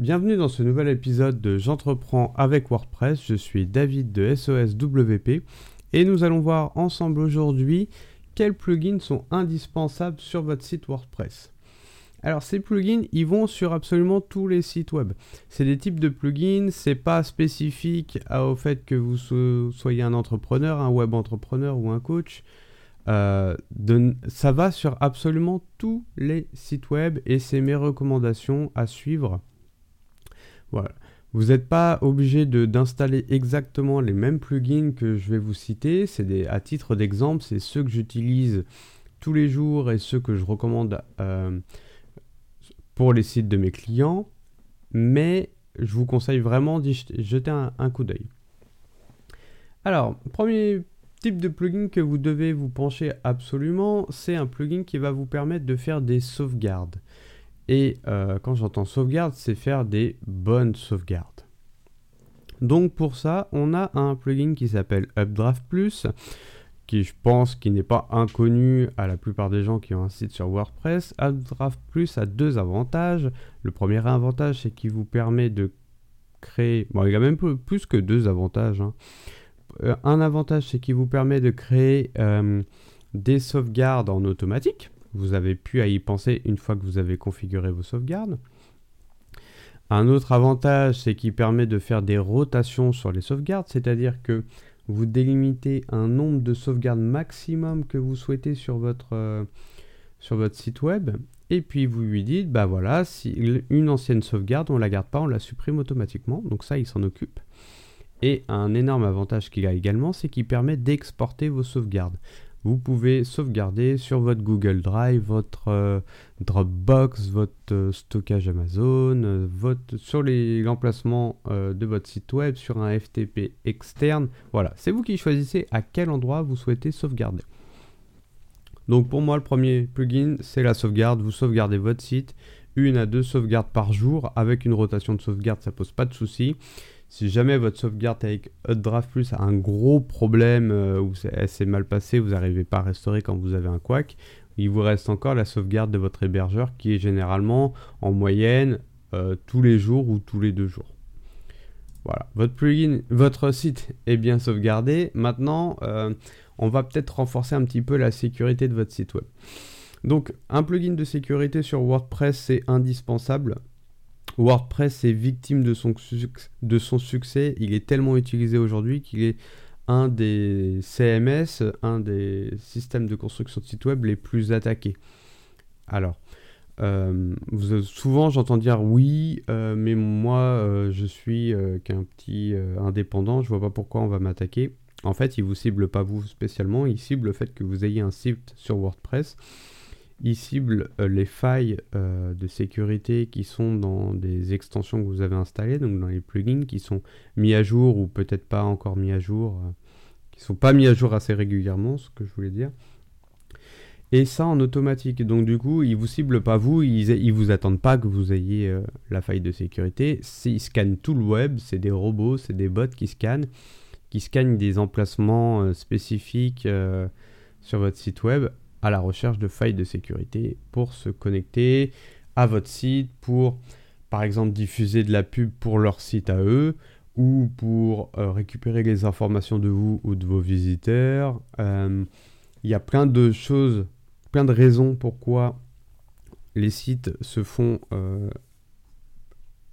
Bienvenue dans ce nouvel épisode de J'entreprends avec WordPress. Je suis David de SOSWP et nous allons voir ensemble aujourd'hui quels plugins sont indispensables sur votre site WordPress. Alors ces plugins, ils vont sur absolument tous les sites web. C'est des types de plugins, c'est pas spécifique au fait que vous soyez un entrepreneur, un web entrepreneur ou un coach. Euh, ça va sur absolument tous les sites web et c'est mes recommandations à suivre Vous n'êtes pas obligé d'installer exactement les mêmes plugins que je vais vous citer. C'est à titre d'exemple, c'est ceux que j'utilise tous les jours et ceux que je recommande euh, pour les sites de mes clients. Mais je vous conseille vraiment d'y jeter un coup d'œil. Alors, premier type de plugin que vous devez vous pencher absolument, c'est un plugin qui va vous permettre de faire des sauvegardes. Et euh, quand j'entends sauvegarde, c'est faire des bonnes sauvegardes. Donc pour ça, on a un plugin qui s'appelle Updraft Plus, qui je pense qui n'est pas inconnu à la plupart des gens qui ont un site sur WordPress. Updraft Plus a deux avantages. Le premier avantage, c'est qu'il vous permet de créer... Bon, il a même plus que deux avantages. Hein. Euh, un avantage, c'est qu'il vous permet de créer euh, des sauvegardes en automatique. Vous avez pu à y penser une fois que vous avez configuré vos sauvegardes. Un autre avantage, c'est qu'il permet de faire des rotations sur les sauvegardes, c'est-à-dire que vous délimitez un nombre de sauvegardes maximum que vous souhaitez sur votre, euh, sur votre site web. Et puis vous lui dites, bah voilà, si une ancienne sauvegarde, on ne la garde pas, on la supprime automatiquement. Donc ça, il s'en occupe. Et un énorme avantage qu'il a également, c'est qu'il permet d'exporter vos sauvegardes vous pouvez sauvegarder sur votre Google Drive, votre euh, Dropbox, votre euh, stockage Amazon, euh, votre, sur l'emplacement de votre site web, sur un FTP externe. Voilà, c'est vous qui choisissez à quel endroit vous souhaitez sauvegarder. Donc pour moi, le premier plugin, c'est la sauvegarde. Vous sauvegardez votre site, une à deux sauvegardes par jour. Avec une rotation de sauvegarde, ça pose pas de souci. Si jamais votre sauvegarde avec Updraft Plus a un gros problème euh, ou elle s'est mal passée, vous n'arrivez pas à restaurer quand vous avez un quack, il vous reste encore la sauvegarde de votre hébergeur qui est généralement en moyenne euh, tous les jours ou tous les deux jours. Voilà, votre plugin, votre site est bien sauvegardé. Maintenant, euh, on va peut-être renforcer un petit peu la sécurité de votre site web. Donc, un plugin de sécurité sur WordPress, c'est indispensable. WordPress est victime de son, succès. Il est tellement utilisé aujourd'hui qu'il est un des CMS, un des systèmes de construction de site web les plus attaqués. Alors, euh, souvent j'entends dire oui, euh, mais moi euh, je suis qu'un petit indépendant, je vois pas pourquoi on va m'attaquer. En fait, il vous cible pas vous spécialement, il cible le fait que vous ayez un site sur WordPress il cible euh, les failles euh, de sécurité qui sont dans des extensions que vous avez installées, donc dans les plugins qui sont mis à jour ou peut-être pas encore mis à jour, euh, qui sont pas mis à jour assez régulièrement, ce que je voulais dire. Et ça en automatique. Donc du coup, ils vous ciblent pas vous, ils, ils vous attendent pas que vous ayez la faille de sécurité. Ils scannent tout le web, c'est des robots, c'est des bots qui scannent, qui scannent des emplacements spécifiques sur votre site web à la recherche de failles de sécurité pour se connecter à votre site, pour par exemple diffuser de la pub pour leur site à eux, ou pour euh, récupérer les informations de vous ou de vos visiteurs. Euh, il y a plein de choses, plein de raisons pourquoi les sites se font, euh,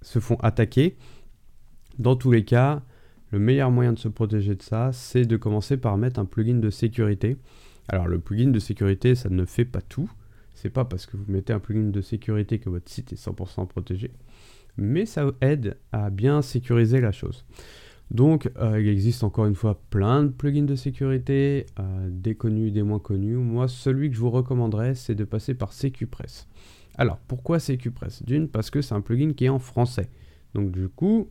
se font attaquer. Dans tous les cas, le meilleur moyen de se protéger de ça, c'est de commencer par mettre un plugin de sécurité. Alors le plugin de sécurité, ça ne fait pas tout. C'est pas parce que vous mettez un plugin de sécurité que votre site est 100% protégé, mais ça aide à bien sécuriser la chose. Donc euh, il existe encore une fois plein de plugins de sécurité, euh, des connus, des moins connus. Moi, celui que je vous recommanderais, c'est de passer par CQPress. Alors pourquoi CQPress D'une, parce que c'est un plugin qui est en français. Donc du coup,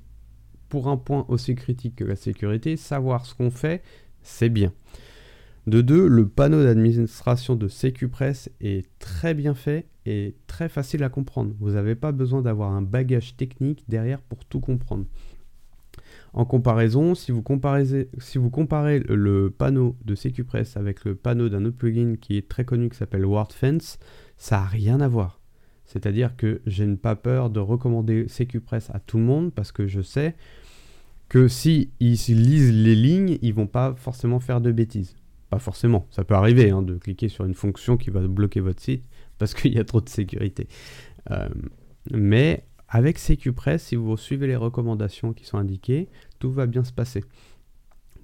pour un point aussi critique que la sécurité, savoir ce qu'on fait, c'est bien. De deux, le panneau d'administration de CQPress est très bien fait et très facile à comprendre. Vous n'avez pas besoin d'avoir un bagage technique derrière pour tout comprendre. En comparaison, si vous comparez, le panneau de CQPress avec le panneau d'un autre plugin qui est très connu qui s'appelle WordFence, ça n'a rien à voir. C'est-à-dire que je n'ai pas peur de recommander CQPress à tout le monde parce que je sais que si lisent les lignes, ils vont pas forcément faire de bêtises. Pas forcément, ça peut arriver hein, de cliquer sur une fonction qui va bloquer votre site parce qu'il y a trop de sécurité. Euh, mais avec CQPress, si vous suivez les recommandations qui sont indiquées, tout va bien se passer.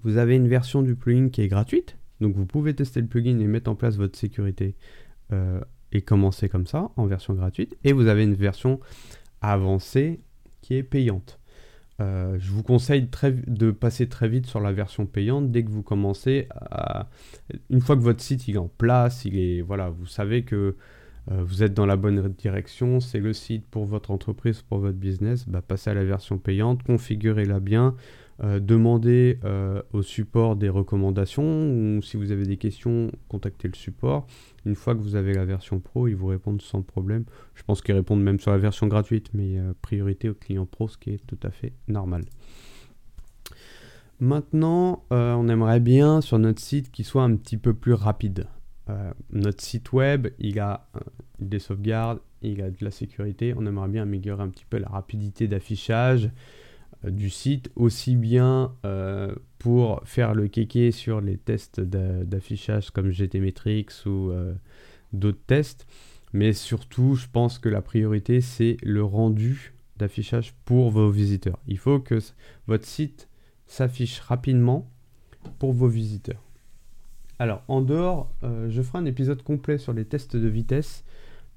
Vous avez une version du plugin qui est gratuite, donc vous pouvez tester le plugin et mettre en place votre sécurité euh, et commencer comme ça en version gratuite. Et vous avez une version avancée qui est payante. Euh, je vous conseille de passer très vite sur la version payante dès que vous commencez à... Une fois que votre site est en place, il vous savez que euh, vous êtes dans la bonne direction, c'est le site pour votre entreprise, pour votre business, bah, passez à la version payante, configurez-la bien, euh, demandez euh, au support des recommandations ou si vous avez des questions, contactez le support. Une fois que vous avez la version pro, ils vous répondent sans problème. Je pense qu'ils répondent même sur la version gratuite, mais euh, priorité aux clients pro, ce qui est tout à fait normal. Maintenant, on aimerait bien sur notre site qu'il soit un petit peu plus rapide. notre site web, il a des sauvegardes, il a de la sécurité. On aimerait bien améliorer un petit peu la rapidité d'affichage, du site, aussi bien euh, pour faire le kéké sur les tests d'affichage comme GTmetrix ou euh, d'autres tests, mais surtout, je pense que la priorité, c'est le rendu d'affichage pour vos visiteurs. Il faut que votre site s'affiche rapidement pour vos visiteurs. Alors, en dehors, je ferai un épisode complet sur les tests de vitesse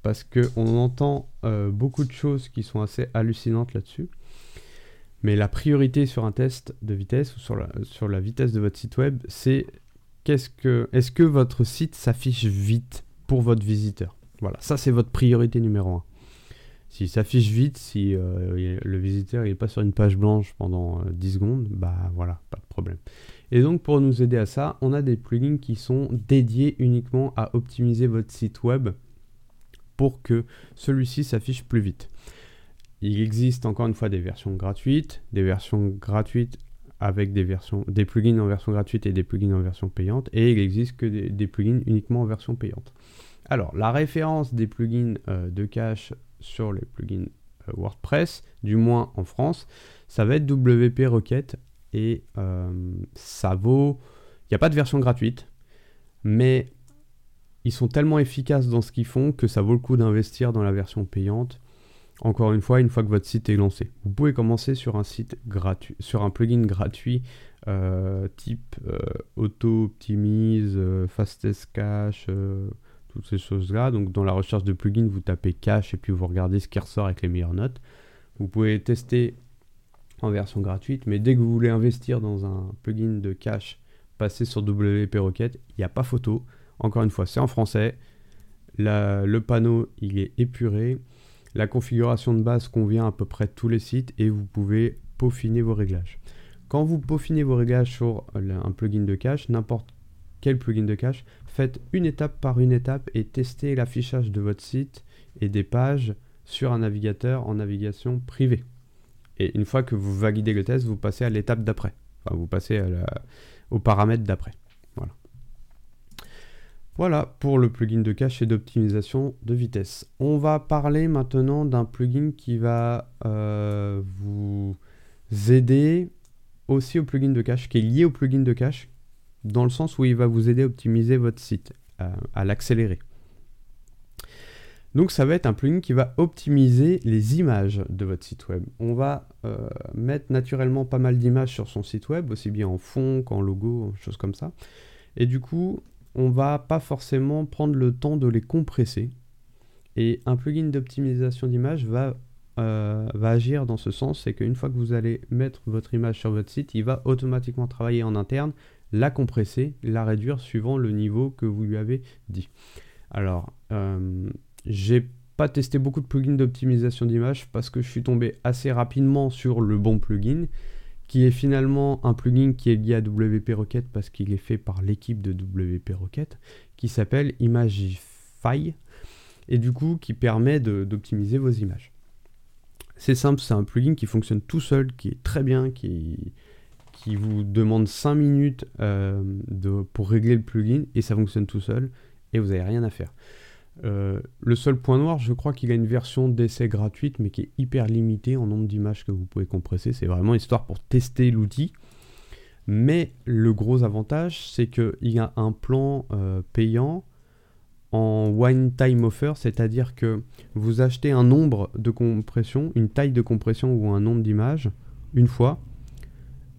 parce qu'on entend beaucoup de choses qui sont assez hallucinantes là-dessus. Mais la priorité sur un test de vitesse ou sur la, vitesse de votre site web, c'est qu'est-ce que, est-ce que votre site s'affiche vite pour votre visiteur? Voilà, ça c'est votre priorité numéro un. S'il s'affiche vite, si euh, le visiteur n'est pas sur une page blanche pendant 10 euh, secondes, bah voilà, pas de problème. Et donc pour nous aider à ça, on a des plugins qui sont dédiés uniquement à optimiser votre site web pour que celui-ci s'affiche plus vite. Il existe encore une fois des versions gratuites, des versions gratuites avec des versions, des plugins en version gratuite et des plugins en version payante, et il existe que des, plugins uniquement en version payante. Alors, la référence des plugins euh, de cache sur les plugins euh, WordPress, du moins en France, ça va être WP Requête, et euh, ça vaut. Il n'y a pas de version gratuite, mais ils sont tellement efficaces dans ce qu'ils font que ça vaut le coup d'investir dans la version payante encore une fois, une fois que votre site est lancé. Vous pouvez commencer sur un site gratuit, sur un plugin gratuit euh, type euh, Auto Optimize, euh, Fastest Cache, toutes ces choses-là. Donc dans la recherche de plugin, vous tapez cache et puis vous regardez ce qui ressort avec les meilleures notes. Vous pouvez tester en version gratuite, mais dès que vous voulez investir dans un plugin de cache, passer sur WP Rocket, il n'y a pas photo. Encore une fois, c'est en français. le panneau, il est épuré. La configuration de base convient à peu près tous les sites et vous pouvez peaufiner vos réglages. Quand vous peaufinez vos réglages sur un plugin de cache, n'importe quel plugin de cache, faites une étape par une étape et testez l'affichage de votre site et des pages sur un navigateur en navigation privée. Et une fois que vous validez le test, vous passez à l'étape d'après. Enfin, vous passez aux paramètres d'après. Voilà pour le plugin de cache et d'optimisation de vitesse. On va parler maintenant d'un plugin qui va euh, vous aider aussi au plugin de cache, qui est lié au plugin de cache, dans le sens où il va vous aider à optimiser votre site, euh, à l'accélérer. Donc ça va être un plugin qui va optimiser les images de votre site web. On va euh, mettre naturellement pas mal d'images sur son site web, aussi bien en fond qu'en logo, choses comme ça. Et du coup, on va pas forcément prendre le temps de les compresser. Et un plugin d'optimisation d'image va, euh, va agir dans ce sens, c'est qu'une fois que vous allez mettre votre image sur votre site, il va automatiquement travailler en interne, la compresser, la réduire suivant le niveau que vous lui avez dit. Alors, euh, j'ai pas testé beaucoup de plugins d'optimisation d'image parce que je suis tombé assez rapidement sur le bon plugin qui est finalement un plugin qui est lié à WP Rocket parce qu'il est fait par l'équipe de WP Rocket, qui s'appelle Imagify, et du coup qui permet d'optimiser vos images. C'est simple, c'est un plugin qui fonctionne tout seul, qui est très bien, qui, vous demande 5 minutes euh, pour régler le plugin, et ça fonctionne tout seul, et vous n'avez rien à faire. Euh, le seul point noir, je crois qu'il a une version d'essai gratuite, mais qui est hyper limitée en nombre d'images que vous pouvez compresser. C'est vraiment histoire pour tester l'outil. Mais le gros avantage, c'est qu'il y a un plan euh, payant en one time offer, c'est-à-dire que vous achetez un nombre de compression, une taille de compression ou un nombre d'images une fois.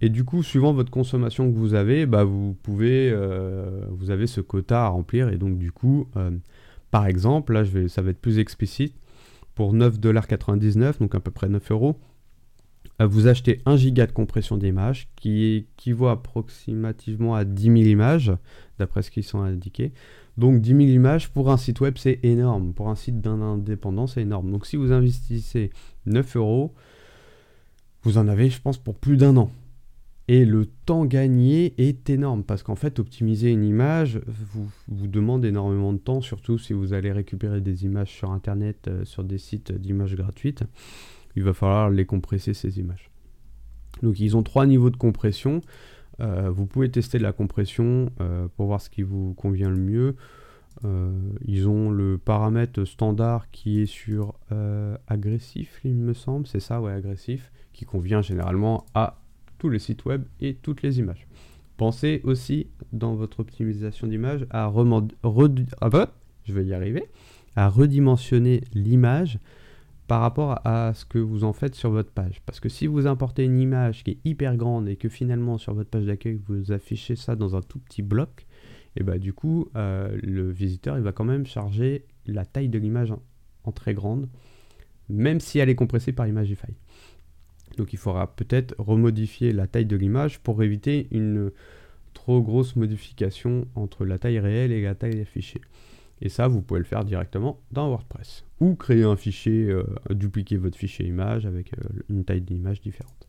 Et du coup, suivant votre consommation que vous avez, bah, vous pouvez, euh, vous avez ce quota à remplir. Et donc, du coup, par exemple, là, ça va être plus explicite. Pour 9,99$, donc à peu près 9 euros, euh, vous achetez 1 giga de compression d'image qui équivaut approximativement à 10 000 images, d'après ce qu'ils sont indiqués. Donc 10 000 images pour un site web, c'est énorme. Pour un site d'un indépendant, c'est énorme. Donc si vous investissez 9 euros, vous en avez, je pense, pour plus d'un an. Et le temps gagné est énorme parce qu'en fait, optimiser une image vous, vous demande énormément de temps, surtout si vous allez récupérer des images sur Internet, euh, sur des sites d'images gratuites. Il va falloir les compresser, ces images. Donc ils ont trois niveaux de compression. Euh, vous pouvez tester la compression euh, pour voir ce qui vous convient le mieux. Ils ont le paramètre standard qui est sur agressif, il me semble, c'est ça, ouais, agressif, qui convient généralement à tous les sites web et toutes les images. Pensez aussi dans votre optimisation d'image à, ah bah, je vais y arriver, à redimensionner l'image par rapport à ce que vous en faites sur votre page. Parce que si vous importez une image qui est hyper grande et que finalement sur votre page d'accueil vous affichez ça dans un tout petit bloc, et eh bah du coup euh, le visiteur il va quand même charger la taille de l'image en, très grande, même si elle est compressée par Imagify. Donc il faudra peut-être remodifier la taille de l'image pour éviter une trop grosse modification entre la taille réelle et la taille affichée. Et ça, vous pouvez le faire directement dans WordPress. Ou créer un fichier, euh, dupliquer votre fichier image avec euh, une taille d'image différente.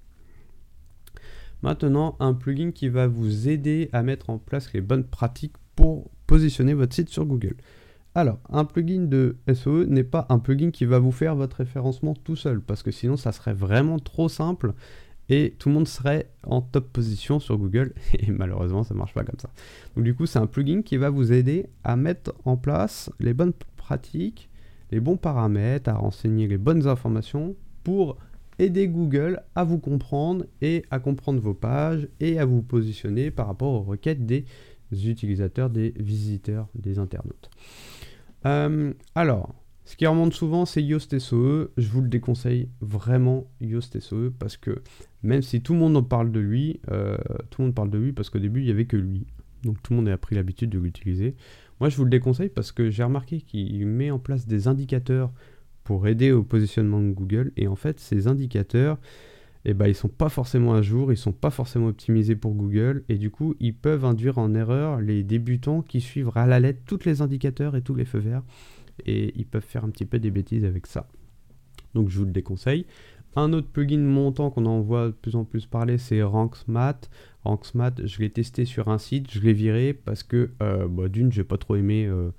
Maintenant, un plugin qui va vous aider à mettre en place les bonnes pratiques pour positionner votre site sur Google. Alors, un plugin de SEO n'est pas un plugin qui va vous faire votre référencement tout seul, parce que sinon ça serait vraiment trop simple et tout le monde serait en top position sur Google et malheureusement ça marche pas comme ça. Donc du coup c'est un plugin qui va vous aider à mettre en place les bonnes pratiques, les bons paramètres, à renseigner les bonnes informations pour aider Google à vous comprendre et à comprendre vos pages et à vous positionner par rapport aux requêtes des utilisateurs, des visiteurs, des internautes. Euh, alors, ce qui remonte souvent, c'est Yoast SOE. Je vous le déconseille vraiment, Yoast SOE, parce que même si tout le monde en parle de lui, euh, tout le monde parle de lui parce qu'au début, il n'y avait que lui. Donc tout le monde a pris l'habitude de l'utiliser. Moi, je vous le déconseille parce que j'ai remarqué qu'il met en place des indicateurs pour aider au positionnement de Google. Et en fait, ces indicateurs, eh ben, ils sont pas forcément à jour, ils sont pas forcément optimisés pour Google. Et du coup, ils peuvent induire en erreur les débutants qui suivent à la lettre tous les indicateurs et tous les feux verts et ils peuvent faire un petit peu des bêtises avec ça. Donc je vous le déconseille. Un autre plugin montant qu'on en voit de plus en plus parler, c'est Ranksmat. Ranksmat, je l'ai testé sur un site, je l'ai viré parce que euh, bah, d'une, j'ai pas trop aimé euh,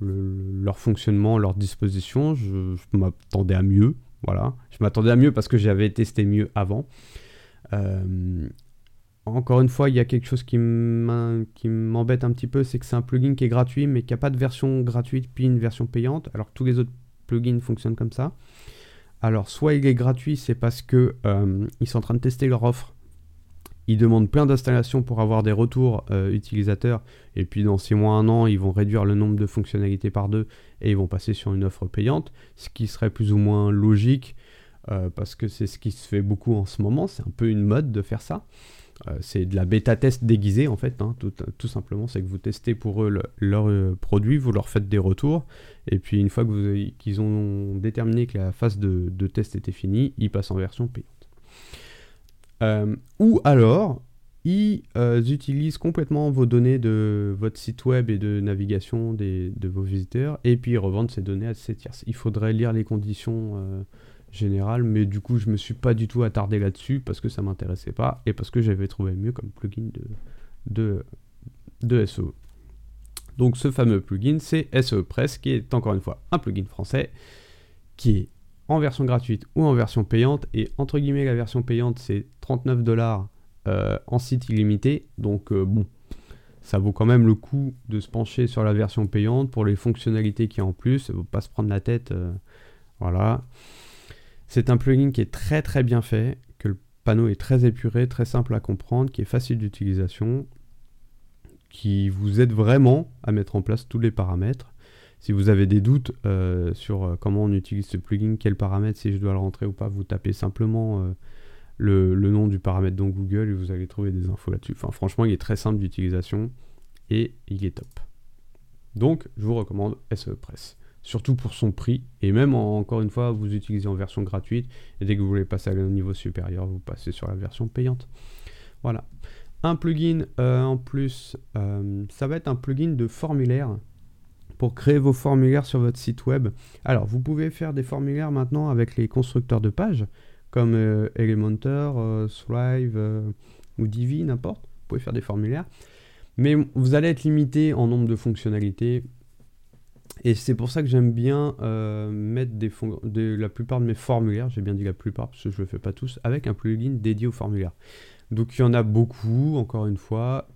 leur fonctionnement, leur disposition. Je, m'attendais à mieux. Voilà, je m'attendais à mieux parce que j'avais testé mieux avant. Euh, encore une fois, il y a quelque chose qui m'embête un petit peu, c'est que c'est un plugin qui est gratuit, mais qui n'a pas de version gratuite puis une version payante, alors tous les autres plugins fonctionnent comme ça. Alors, soit il est gratuit, c'est parce que euh, ils sont en train de tester leur offre. Ils demandent plein d'installations pour avoir des retours euh, utilisateurs, et puis dans 6 mois, 1 an, ils vont réduire le nombre de fonctionnalités par deux et ils vont passer sur une offre payante, ce qui serait plus ou moins logique, euh, parce que c'est ce qui se fait beaucoup en ce moment, c'est un peu une mode de faire ça. Euh, c'est de la bêta test déguisée en fait, hein, tout, simplement, c'est que vous testez pour eux leur euh, produit, vous leur faites des retours, et puis une fois qu'ils ont déterminé que la phase de, test était finie, ils passent en version payante. Euh, ou alors, ils utilisent complètement vos données de votre site web et de navigation de vos visiteurs, et puis ils revendent ces données à ces tiers. Il faudrait lire les conditions général, mais du coup je me suis pas du tout attardé là-dessus parce que ça m'intéressait pas et parce que j'avais trouvé mieux comme plugin de, de, de SEO. Donc ce fameux plugin c'est SEO Press qui est encore une fois un plugin français qui est en version gratuite ou en version payante et entre guillemets la version payante c'est 39 dollars euh, en site illimité donc euh, bon ça vaut quand même le coup de se pencher sur la version payante pour les fonctionnalités qui y a en plus, ne pas se prendre la tête. Euh, voilà. C'est un plugin qui est très très bien fait, que le panneau est très épuré, très simple à comprendre, qui est facile d'utilisation, qui vous aide vraiment à mettre en place tous les paramètres. Si vous avez des doutes sur comment on utilise ce plugin, quel paramètre, si je dois le rentrer ou pas, vous tapez simplement le, nom du paramètre dans Google et vous allez trouver des infos là-dessus. Enfin, franchement, il est très simple d'utilisation et il est top. Donc, je vous recommande SEPress. Surtout pour son prix. Et même, encore une fois, vous utilisez en version gratuite. Et dès que vous voulez passer à un niveau supérieur, vous passez sur la version payante. Voilà. Un plugin euh, en plus, euh, ça va être un plugin de formulaire pour créer vos formulaires sur votre site web. Alors, vous pouvez faire des formulaires maintenant avec les constructeurs de pages comme euh, Elementor, euh, Thrive euh, ou Divi, n'importe. Vous pouvez faire des formulaires. Mais vous allez être limité en nombre de fonctionnalités. Et c'est pour ça que j'aime bien mettre des de, la plupart de mes formulaires, j'ai bien dit la plupart parce que je ne le fais pas tous, avec un plugin dédié aux formulaires. Donc il y en a beaucoup, encore une fois.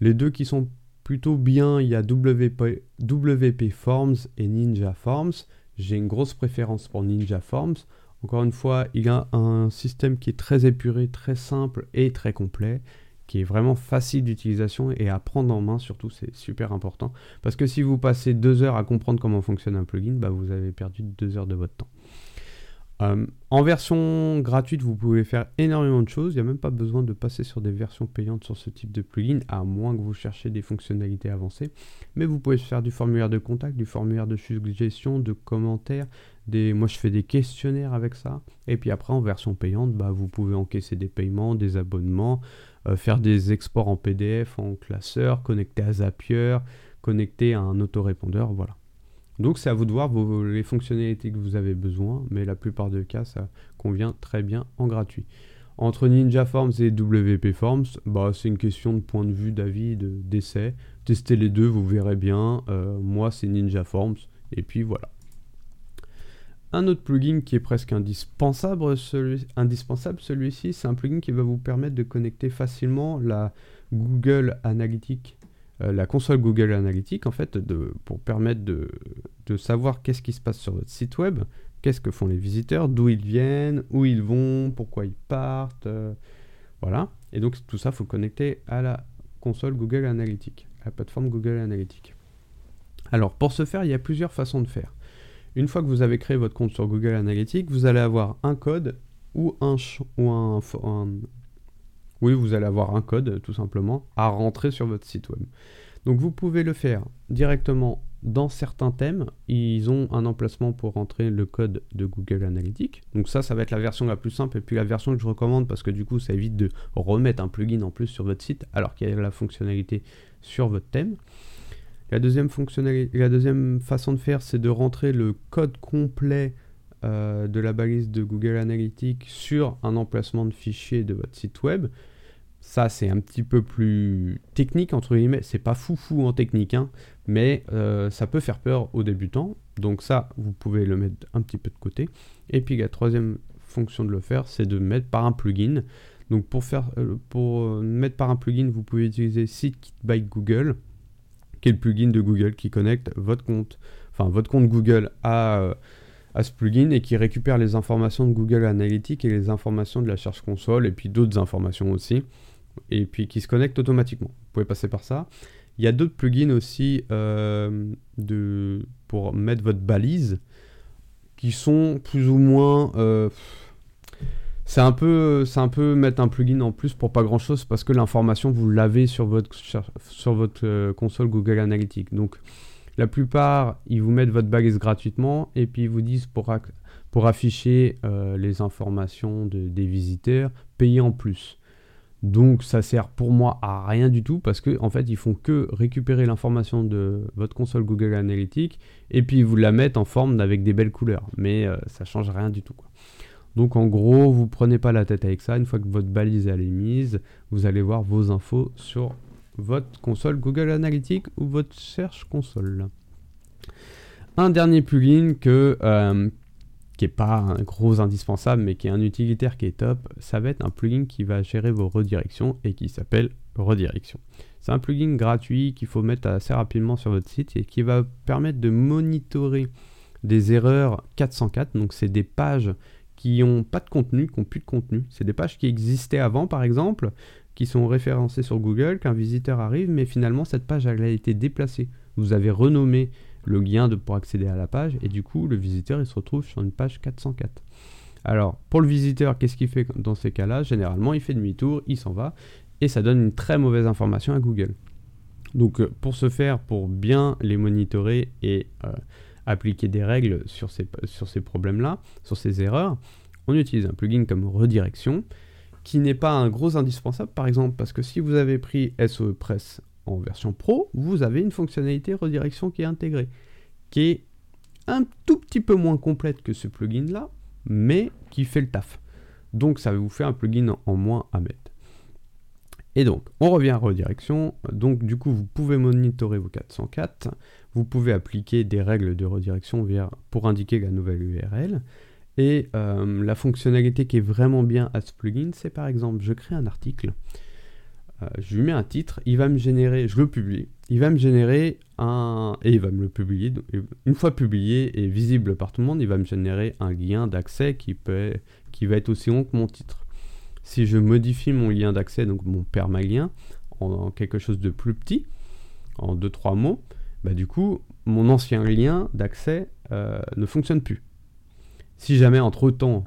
les deux qui sont plutôt bien, il y a WP, WP Forms et Ninja Forms. J'ai une grosse préférence pour Ninja Forms. Encore une fois, il a un système qui est très épuré, très simple et très complet, qui est vraiment facile d'utilisation et à prendre en main surtout, c'est super important. Parce que si vous passez deux heures à comprendre comment fonctionne un plugin, bah vous avez perdu deux heures de votre temps. Euh, en version gratuite, vous pouvez faire énormément de choses. Il n'y a même pas besoin de passer sur des versions payantes sur ce type de plugin, à moins que vous cherchiez des fonctionnalités avancées. Mais vous pouvez faire du formulaire de contact, du formulaire de suggestion, de commentaires. Moi, je fais des questionnaires avec ça. Et puis après, en version payante, bah, vous pouvez encaisser des paiements, des abonnements, euh, faire des exports en PDF, en classeur, connecter à Zapier, connecter à un autorépondeur. Voilà. Donc c'est à vous de voir les fonctionnalités que vous avez besoin, mais la plupart des cas, ça convient très bien en gratuit. Entre Ninja Forms et WP Forms, bah, c'est une question de point de vue, d'avis, d'essai. Testez les deux, vous verrez bien. Euh, moi, c'est Ninja Forms, et puis voilà. Un autre plugin qui est presque indispensable, celui, indispensable celui-ci, c'est un plugin qui va vous permettre de connecter facilement la Google Analytics euh, la console Google Analytics, en fait, pour permettre de, de savoir qu'est-ce qui se passe sur votre site web, qu'est-ce que font les visiteurs, d'où ils viennent, où ils vont, pourquoi ils partent. Euh, voilà. Et donc tout ça, il faut connecter à la console Google Analytics, à la plateforme Google Analytics. Alors pour ce faire, il y a plusieurs façons de faire. Une fois que vous avez créé votre compte sur Google Analytics, vous allez avoir un code ou un, ou oui, vous allez avoir un code tout simplement à rentrer sur votre site web. Donc vous pouvez le faire directement dans certains thèmes. Ils ont un emplacement pour rentrer le code de Google Analytics. Donc ça, ça va être la version la plus simple et puis la version que je recommande parce que du coup, ça évite de remettre un plugin en plus sur votre site alors qu'il y a la fonctionnalité sur votre thème. La deuxième, fonctionnalité, la deuxième façon de faire, c'est de rentrer le code complet euh, de la balise de Google Analytics sur un emplacement de fichier de votre site web. Ça, c'est un petit peu plus technique, entre guillemets. C'est pas foufou en technique, hein, mais euh, ça peut faire peur aux débutants. Donc ça, vous pouvez le mettre un petit peu de côté. Et puis la troisième fonction de le faire, c'est de mettre par un plugin. Donc pour, faire, euh, pour mettre par un plugin, vous pouvez utiliser SiteKit by Google, qui est le plugin de Google qui connecte votre compte, enfin votre compte Google à, à ce plugin et qui récupère les informations de Google Analytics et les informations de la Search Console et puis d'autres informations aussi et puis qui se connecte automatiquement. Vous pouvez passer par ça. Il y a d'autres plugins aussi euh, pour mettre votre balise qui sont plus ou moins. Euh, c'est un, peu, c'est un peu mettre un plugin en plus pour pas grand chose parce que l'information vous l'avez sur votre, sur votre euh, console Google Analytics. Donc la plupart, ils vous mettent votre balise gratuitement et puis ils vous disent pour, pour afficher les informations des visiteurs, payez en plus. Donc ça sert pour moi à rien du tout parce qu'en en fait ils font que récupérer l'information de votre console Google Analytics et puis vous la mettent en forme avec des belles couleurs. Mais euh, ça change rien du tout. Donc en gros vous prenez pas la tête avec ça. Une fois que votre balise est mise, vous allez voir vos infos sur votre console Google Analytics ou votre Search Console. Un dernier plugin que, euh, qui n'est pas un gros indispensable, mais qui est un utilitaire qui est top, ça va être un plugin qui va gérer vos redirections et qui s'appelle Redirection. C'est un plugin gratuit qu'il faut mettre assez rapidement sur votre site et qui va permettre de monitorer des erreurs 404. Donc c'est des pages qui n'ont pas de contenu, qui n'ont plus de contenu. C'est des pages qui existaient avant par exemple, qui sont référencées sur Google, qu'un visiteur arrive, mais finalement cette page a été déplacée. Vous avez renommé le lien pour accéder à la page et du coup le visiteur il se retrouve sur une page 404. Alors pour le visiteur, qu'est-ce qu'il fait dans ces cas-là? Généralement il fait demi-tour, il s'en va et ça donne une très mauvaise information à Google. Donc euh, pour ce faire, pour bien les monitorer et euh, appliquer des règles sur ces, problèmes-là, sur ces erreurs, on utilise un plugin comme redirection qui n'est pas un gros indispensable par exemple parce que si vous avez pris SOE Press en version pro, vous avez une fonctionnalité redirection qui est intégrée, qui est un tout petit peu moins complète que ce plugin-là, mais qui fait le taf. Donc ça vous faire un plugin en moins à mettre. Et donc, on revient à redirection. Donc, du coup, vous pouvez monitorer vos 404. Vous pouvez appliquer des règles de redirection pour indiquer la nouvelle URL. Et euh, la fonctionnalité qui est vraiment bien à ce plugin, c'est par exemple, je crée un article. Euh, je lui mets un titre, il va me générer, je le publie, il va me générer un, et il va me le publier, une fois publié et visible par tout le monde, il va me générer un lien d'accès qui, qui va être aussi long que mon titre. Si je modifie mon lien d'accès, donc mon permalien, en, quelque chose de plus petit, en 2-3 mots, bah du coup, mon ancien lien d'accès euh, ne fonctionne plus. Si jamais entre-temps,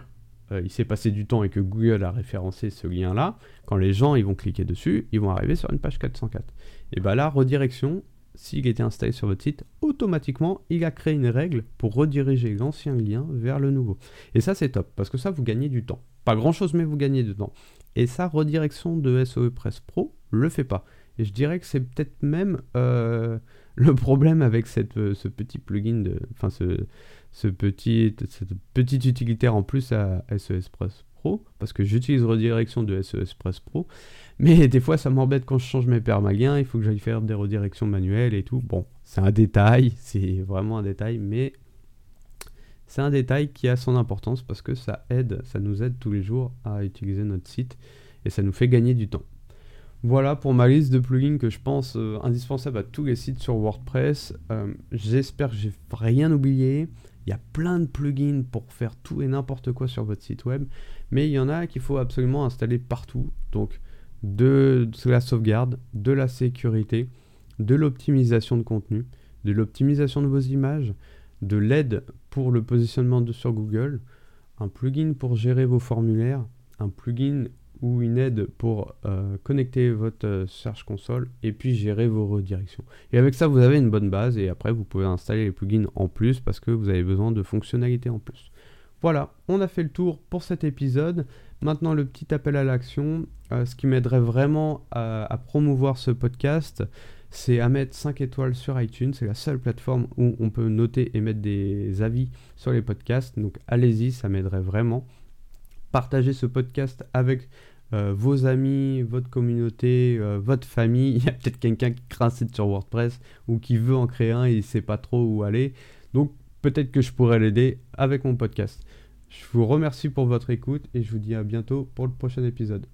euh, il s'est passé du temps et que Google a référencé ce lien-là, quand les gens ils vont cliquer dessus, ils vont arriver sur une page 404. Et bien là, redirection, s'il était installé sur votre site, automatiquement, il a créé une règle pour rediriger l'ancien lien vers le nouveau. Et ça, c'est top, parce que ça, vous gagnez du temps. Pas grand-chose, mais vous gagnez temps. Et ça, redirection de SOE Press Pro le fait pas. Et je dirais que c'est peut-être même euh, le problème avec cette, euh, ce petit plugin, de, enfin ce, ce petit, utilitaire en plus à SES Press Pro, parce que j'utilise redirection de SES Press Pro, mais des fois ça m'embête quand je change mes permaliens, il faut que j'aille faire des redirections manuelles et tout. Bon, c'est un détail, c'est vraiment un détail, mais c'est un détail qui a son importance parce que ça aide, ça nous aide tous les jours à utiliser notre site et ça nous fait gagner du temps. Voilà pour ma liste de plugins que je pense euh, indispensable à tous les sites sur WordPress. Euh, j'espère que j'ai rien oublié. Il y a plein de plugins pour faire tout et n'importe quoi sur votre site web, mais il y en a qu'il faut absolument installer partout. Donc de, la sauvegarde, de la sécurité, de l'optimisation de contenu, de l'optimisation de vos images, de l'aide pour le positionnement de, sur Google, un plugin pour gérer vos formulaires, un plugin ou une aide pour euh, connecter votre euh, Search Console et puis gérer vos redirections. Et avec ça, vous avez une bonne base et après, vous pouvez installer les plugins en plus parce que vous avez besoin de fonctionnalités en plus. Voilà, on a fait le tour pour cet épisode. Maintenant, le petit appel à l'action. Euh, ce qui m'aiderait vraiment à, à, promouvoir ce podcast, c'est à mettre 5 étoiles sur iTunes. C'est la seule plateforme où on peut noter et mettre des avis sur les podcasts. Donc allez-y, ça m'aiderait vraiment. Partagez ce podcast avec euh, vos amis, votre communauté, euh, votre famille. Il y a peut-être quelqu'un qui site sur WordPress ou qui veut en créer un et il ne sait pas trop où aller. Donc peut-être que je pourrais l'aider avec mon podcast. Je vous remercie pour votre écoute et je vous dis à bientôt pour le prochain épisode.